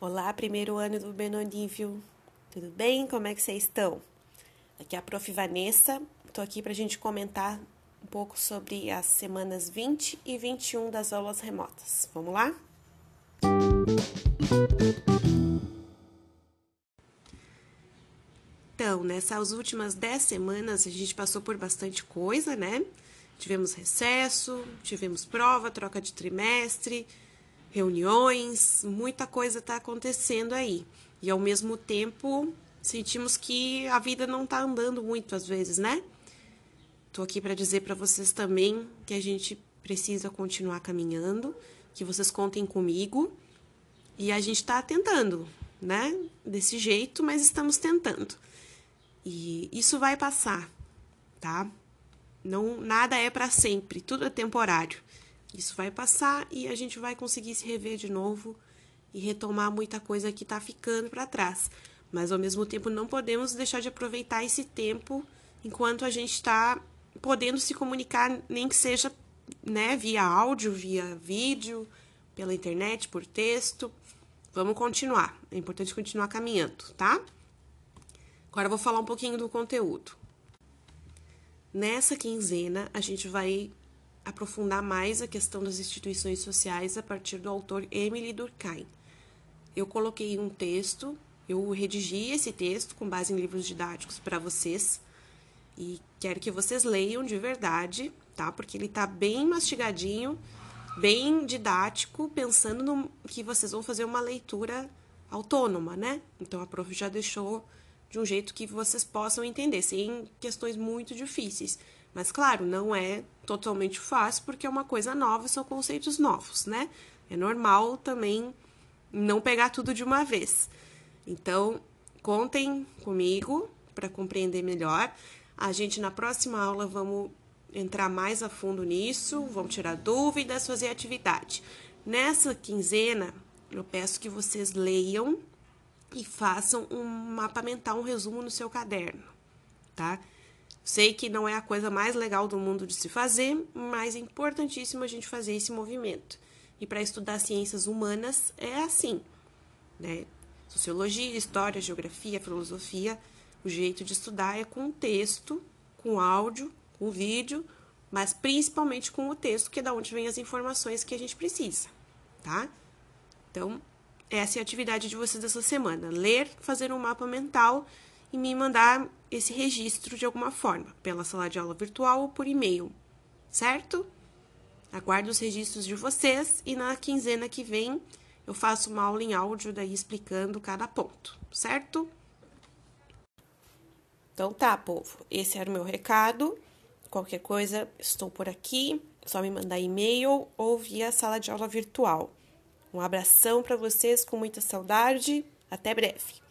Olá, primeiro ano do Benonível. Tudo bem? Como é que vocês estão? Aqui é a Prof. Vanessa. Estou aqui para a gente comentar um pouco sobre as semanas 20 e 21 das aulas remotas. Vamos lá? Então, nessas últimas 10 semanas a gente passou por bastante coisa, né? Tivemos recesso, tivemos prova, troca de trimestre, reuniões, muita coisa está acontecendo aí. E ao mesmo tempo sentimos que a vida não está andando muito às vezes, né? Tô aqui para dizer para vocês também que a gente precisa continuar caminhando, que vocês contem comigo e a gente está tentando, né? Desse jeito, mas estamos tentando. E isso vai passar, tá? Não, nada é para sempre, tudo é temporário. Isso vai passar e a gente vai conseguir se rever de novo e retomar muita coisa que está ficando para trás. Mas ao mesmo tempo não podemos deixar de aproveitar esse tempo enquanto a gente está podendo se comunicar, nem que seja né, via áudio, via vídeo, pela internet, por texto. Vamos continuar. É importante continuar caminhando, tá? Agora eu vou falar um pouquinho do conteúdo. Nessa quinzena, a gente vai aprofundar mais a questão das instituições sociais a partir do autor Emily Durkheim. Eu coloquei um texto, eu redigi esse texto com base em livros didáticos para vocês e quero que vocês leiam de verdade, tá? Porque ele tá bem mastigadinho, bem didático, pensando no que vocês vão fazer uma leitura autônoma, né? Então a prof já deixou de um jeito que vocês possam entender, sem questões muito difíceis. Mas, claro, não é totalmente fácil, porque é uma coisa nova, são conceitos novos, né? É normal também não pegar tudo de uma vez. Então, contem comigo para compreender melhor. A gente, na próxima aula, vamos entrar mais a fundo nisso, vamos tirar dúvidas, fazer atividade. Nessa quinzena, eu peço que vocês leiam e façam um mapa mental, um resumo no seu caderno, tá? Sei que não é a coisa mais legal do mundo de se fazer, mas é importantíssimo a gente fazer esse movimento. E para estudar ciências humanas é assim, né? Sociologia, história, geografia, filosofia, o jeito de estudar é com texto, com áudio, com vídeo, mas principalmente com o texto, que é da onde vem as informações que a gente precisa, tá? Então, essa é a atividade de vocês dessa semana. Ler, fazer um mapa mental e me mandar esse registro de alguma forma, pela sala de aula virtual ou por e-mail, certo? Aguardo os registros de vocês e na quinzena que vem eu faço uma aula em áudio daí explicando cada ponto, certo? Então tá, povo. Esse era o meu recado. Qualquer coisa, estou por aqui. Só me mandar e-mail ou via sala de aula virtual. Um abração para vocês com muita saudade. Até breve.